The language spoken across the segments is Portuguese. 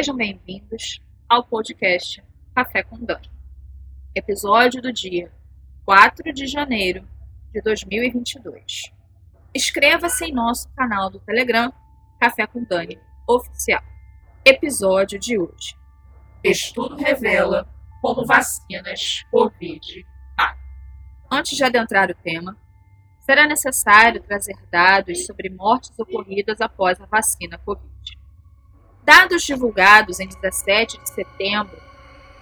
Sejam bem-vindos ao podcast Café com Dani. Episódio do dia 4 de janeiro de 2022. Inscreva-se em nosso canal do Telegram Café com Dani Oficial. Episódio de hoje. Estudo revela como vacinas Covid matam. Antes de adentrar o tema, será necessário trazer dados sobre mortes ocorridas após a vacina Covid. Dados divulgados em 17 de setembro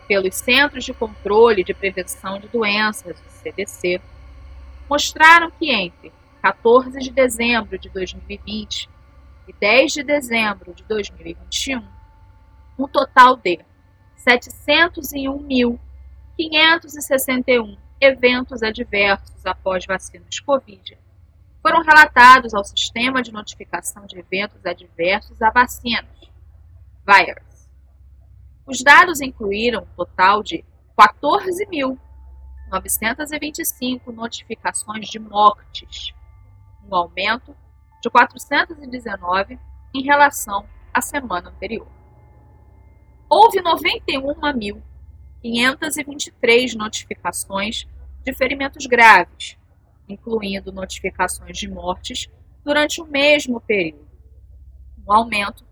pelos Centros de Controle de Prevenção de Doenças, CDC, mostraram que entre 14 de dezembro de 2020 e 10 de dezembro de 2021, um total de 701.561 eventos adversos após vacinas Covid foram relatados ao Sistema de Notificação de Eventos Adversos a Vacinas, VIRUS. Os dados incluíram um total de 14.925 notificações de mortes, um aumento de 419 em relação à semana anterior. Houve 91.523 notificações de ferimentos graves, incluindo notificações de mortes durante o mesmo período, um aumento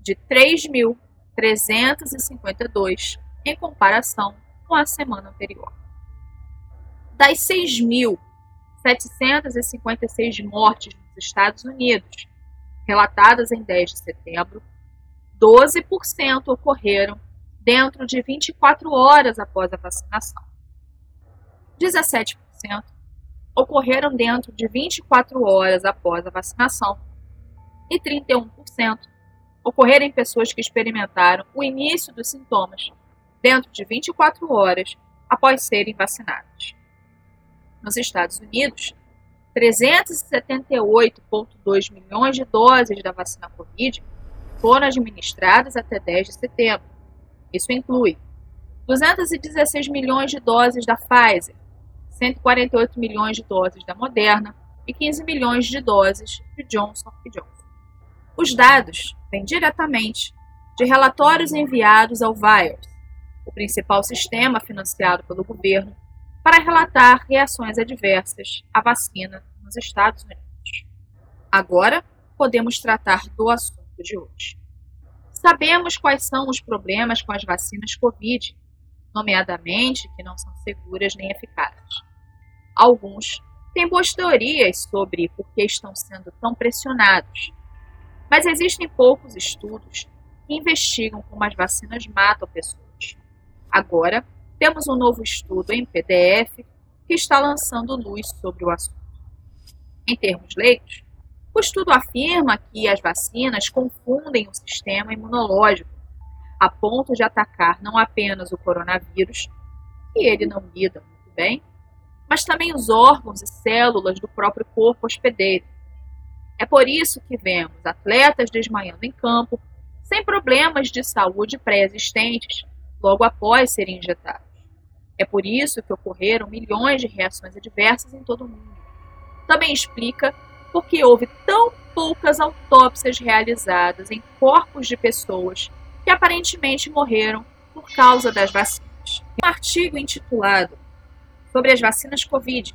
de 3.352 em comparação com a semana anterior. Das 6.756 mortes nos Estados Unidos, relatadas em 10 de setembro, 12% ocorreram dentro de 24 horas após a vacinação. 17% ocorreram dentro de 24 horas após a vacinação e 31% ocorreram em pessoas que experimentaram o início dos sintomas dentro de 24 horas após serem vacinadas. Nos Estados Unidos, 378,2 milhões de doses da vacina Covid foram administradas até 10 de setembro. Isso inclui 216 milhões de doses da Pfizer, 148 milhões de doses da Moderna e 15 milhões de doses de Johnson Johnson. Os dados vêm diretamente de relatórios enviados ao VIRUS, o principal sistema financiado pelo governo para relatar reações adversas à vacina nos Estados Unidos. Agora, podemos tratar do assunto de hoje. Sabemos quais são os problemas com as vacinas Covid, nomeadamente que não são seguras nem eficazes. Alguns têm boas teorias sobre por que estão sendo tão pressionados, mas existem poucos estudos que investigam como as vacinas matam pessoas. Agora, temos um novo estudo em PDF que está lançando luz sobre o assunto. Em termos leigos, o estudo afirma que as vacinas confundem o sistema imunológico a ponto de atacar não apenas o coronavírus, que ele não lida muito bem, mas também os órgãos e células do próprio corpo hospedeiro. É por isso que vemos atletas desmaiando em campo, sem problemas de saúde pré-existentes, logo após serem injetados. É por isso que ocorreram milhões de reações adversas em todo o mundo. Também explica por que houve tão poucas autópsias realizadas em corpos de pessoas que aparentemente morreram por causa das vacinas. Um artigo intitulado sobre as vacinas Covid,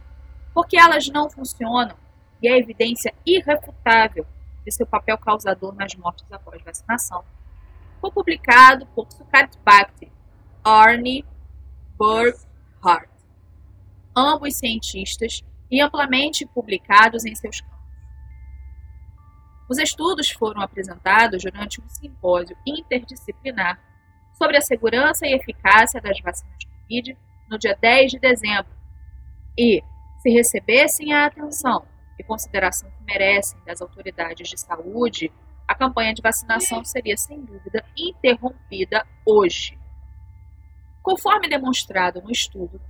porque elas não funcionam e a evidência irrefutável de seu papel causador nas mortes após vacinação. Foi publicado por Sukhat Bhakti, Arne Burkhardt, ambos cientistas e amplamente publicados em seus campos. Os estudos foram apresentados durante um simpósio interdisciplinar sobre a segurança e eficácia das vacinas Covid no dia 10 de dezembro e, se recebessem a atenção e consideração que merecem das autoridades de saúde, a campanha de vacinação seria sem dúvida interrompida hoje. Conforme demonstrado no estudo,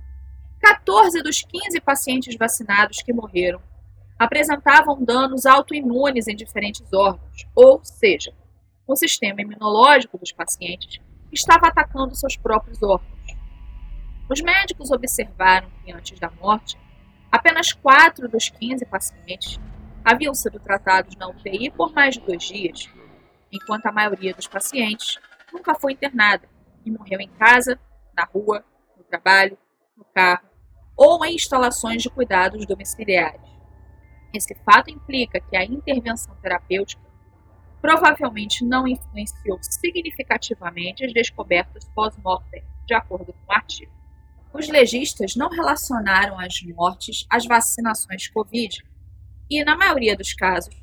14 dos 15 pacientes vacinados que morreram apresentavam danos autoimunes em diferentes órgãos, ou seja, o sistema imunológico dos pacientes estava atacando seus próprios órgãos. Os médicos observaram que antes da morte, apenas 4 dos 15 pacientes haviam sido tratados na UTI por mais de dois dias, enquanto a maioria dos pacientes nunca foi internada e morreu em casa, na rua, no trabalho, no carro ou em instalações de cuidados domiciliares. Esse fato implica que a intervenção terapêutica provavelmente não influenciou significativamente as descobertas pós-mortem, de acordo com o artigo. Os legistas não relacionaram as mortes às vacinações Covid e, na maioria dos casos,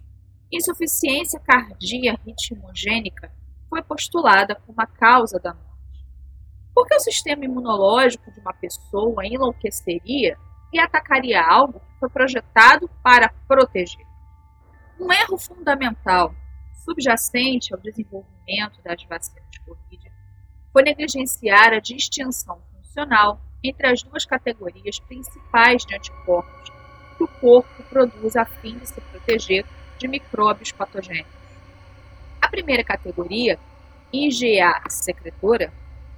insuficiência cardíaca ritmogênica foi postulada como a causa da morte. Porque o sistema imunológico de uma pessoa enlouqueceria e atacaria algo que foi projetado para proteger. Um erro fundamental subjacente ao desenvolvimento das vacinas Covid foi negligenciar a distinção funcional entre as duas categorias principais de anticorpos que o corpo produz a fim de se proteger de micróbios patogênicos. A primeira categoria, IgA secretora,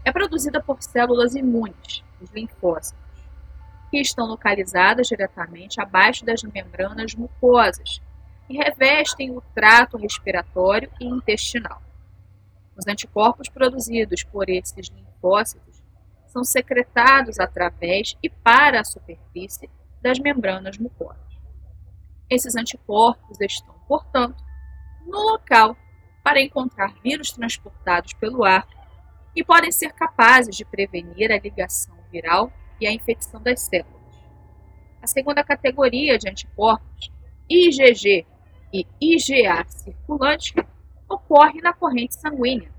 é produzida por células imunes, os linfócitos, que estão localizadas diretamente abaixo das membranas mucosas e revestem o trato respiratório e intestinal. Os anticorpos produzidos por esses linfócitos são secretados através e para a superfície das membranas mucosas. Esses anticorpos estão, portanto, no local para encontrar vírus transportados pelo ar e podem ser capazes de prevenir a ligação viral e a infecção das células. A segunda categoria de anticorpos, IgG e IgA circulante ocorre na corrente sanguínea.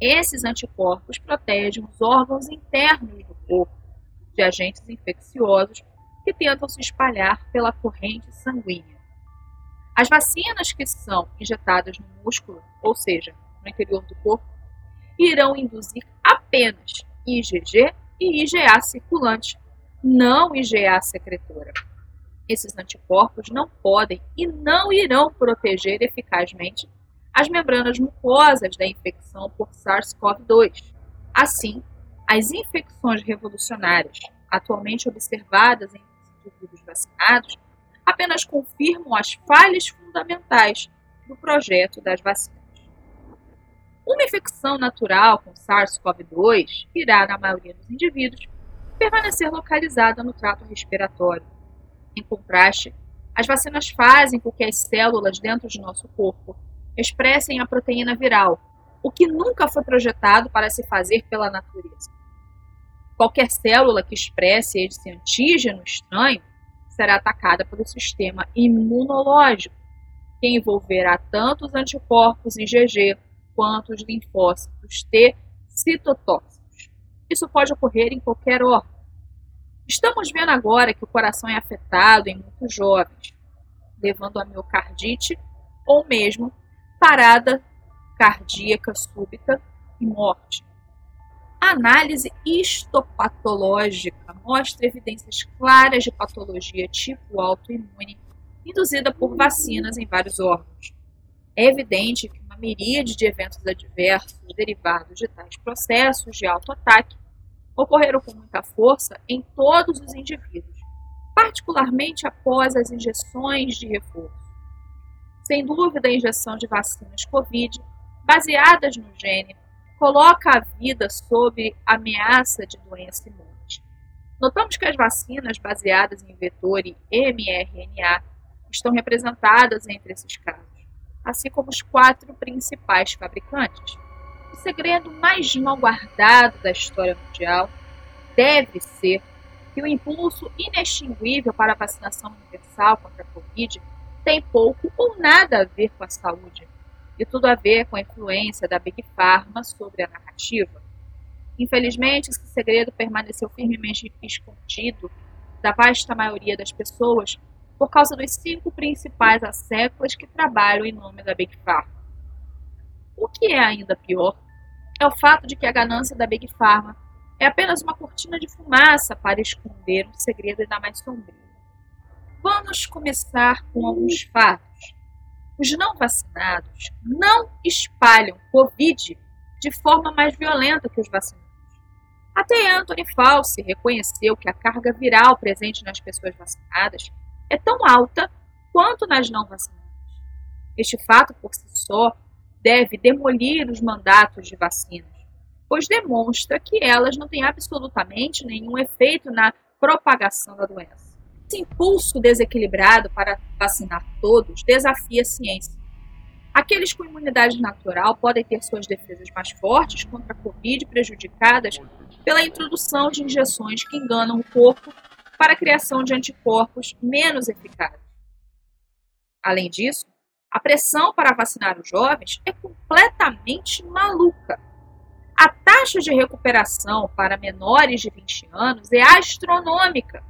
Esses anticorpos protegem os órgãos internos do corpo de agentes infecciosos que tentam se espalhar pela corrente sanguínea. As vacinas que são injetadas no músculo, ou seja, no interior do corpo, irão induzir apenas IgG e IgA circulante, não IgA secretora esses anticorpos não podem e não irão proteger eficazmente as membranas mucosas da infecção por SARS-CoV-2. Assim, as infecções revolucionárias atualmente observadas em indivíduos vacinados apenas confirmam as falhas fundamentais do projeto das vacinas. Uma infecção natural com SARS-CoV-2 irá, na maioria dos indivíduos, permanecer localizada no trato respiratório em contraste, as vacinas fazem com que as células dentro de nosso corpo expressem a proteína viral, o que nunca foi projetado para se fazer pela natureza. Qualquer célula que expresse esse antígeno estranho será atacada pelo sistema imunológico, que envolverá tanto os anticorpos IgG quanto os linfócitos T citotóxicos. Isso pode ocorrer em qualquer órgão Estamos vendo agora que o coração é afetado em muitos jovens, levando a miocardite ou mesmo parada cardíaca súbita e morte. A análise histopatológica mostra evidências claras de patologia tipo autoimune induzida por vacinas em vários órgãos. É evidente que uma miríade de eventos adversos derivados de tais processos de autoataque ocorreram com muita força em todos os indivíduos, particularmente após as injeções de reforço. Sem dúvida, a injeção de vacinas Covid, baseadas no gene, coloca a vida sob ameaça de doença e morte. Notamos que as vacinas baseadas em vetor e mRNA estão representadas entre esses casos, assim como os quatro principais fabricantes o segredo mais mal guardado da história mundial deve ser que o impulso inextinguível para a vacinação universal contra a Covid tem pouco ou nada a ver com a saúde e tudo a ver com a influência da Big Pharma sobre a narrativa. Infelizmente, esse segredo permaneceu firmemente escondido da vasta maioria das pessoas por causa dos cinco principais asseclas que trabalham em nome da Big Pharma. O que é ainda pior é o fato de que a ganância da Big Pharma é apenas uma cortina de fumaça para esconder um segredo ainda mais sombrio. Vamos começar com alguns fatos. Os não vacinados não espalham Covid de forma mais violenta que os vacinados. Até Anthony Fauci reconheceu que a carga viral presente nas pessoas vacinadas é tão alta quanto nas não vacinadas. Este fato por si só deve demolir os mandatos de vacinas, pois demonstra que elas não têm absolutamente nenhum efeito na propagação da doença. Esse impulso desequilibrado para vacinar todos desafia a ciência. Aqueles com imunidade natural podem ter suas defesas mais fortes contra a Covid prejudicadas pela introdução de injeções que enganam o corpo para a criação de anticorpos menos eficazes. Além disso, a pressão para vacinar os jovens é completamente maluca. A taxa de recuperação para menores de 20 anos é astronômica.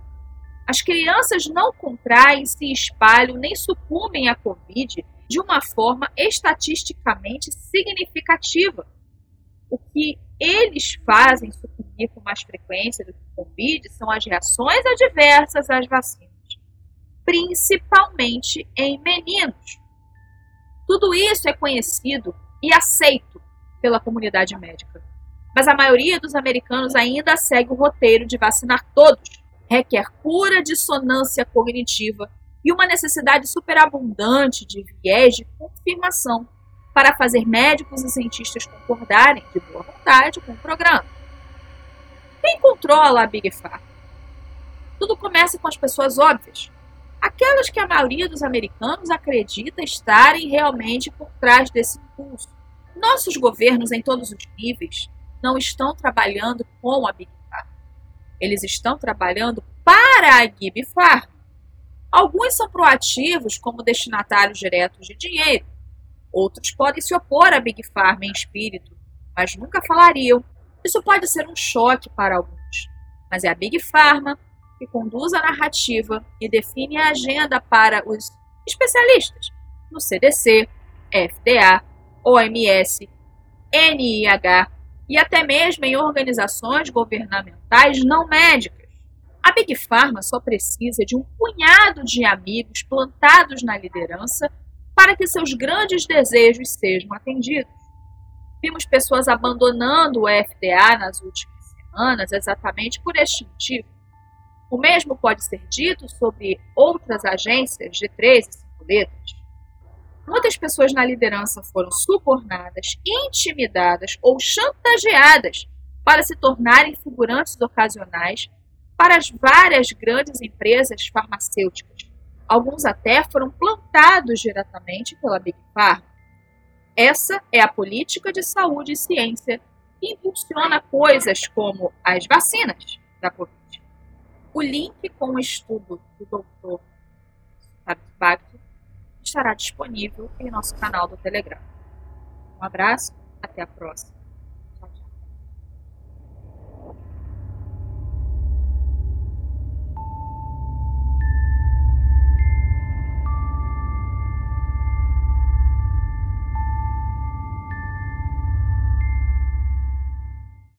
As crianças não contraem, se espalham nem sucumbem à Covid de uma forma estatisticamente significativa. O que eles fazem sucumbir com mais frequência do que Covid são as reações adversas às vacinas, principalmente em meninos. Tudo isso é conhecido e aceito pela comunidade médica. Mas a maioria dos americanos ainda segue o roteiro de vacinar todos. Requer pura dissonância cognitiva e uma necessidade superabundante de viés de confirmação para fazer médicos e cientistas concordarem de boa vontade com o programa. Quem controla a Big Pharma? Tudo começa com as pessoas óbvias, aquelas que a maioria dos americanos acredita estarem realmente por trás desse impulso. Nossos governos em todos os níveis não estão trabalhando com a Big. Eles estão trabalhando para a Pharma. Alguns são proativos como destinatários diretos de dinheiro, Outros podem se opor à Big Pharma em espírito, mas nunca falariam. Isso pode ser um choque para alguns, mas é a Big Pharma que conduz a narrativa e define a agenda para os especialistas no CDC, FDA, OMS, NIH e até mesmo em organizações governamentais não médicas. A Big Pharma só precisa de um punhado de amigos plantados na liderança para que seus grandes desejos sejam atendidos. Vimos pessoas abandonando o FDA nas últimas semanas exatamente por este motivo. O mesmo pode ser dito sobre outras agências de três e cinco letras. Muitas pessoas na liderança foram subornadas, intimidadas ou chantageadas para se tornarem figurantes ocasionais para as várias grandes empresas farmacêuticas Alguns até foram plantados diretamente pela Big Pharma. Essa é a política de saúde e ciência que impulsiona coisas como as vacinas da Covid. O link com o estudo do Dr. Bagto estará disponível em nosso canal do Telegram. Um abraço, até a próxima.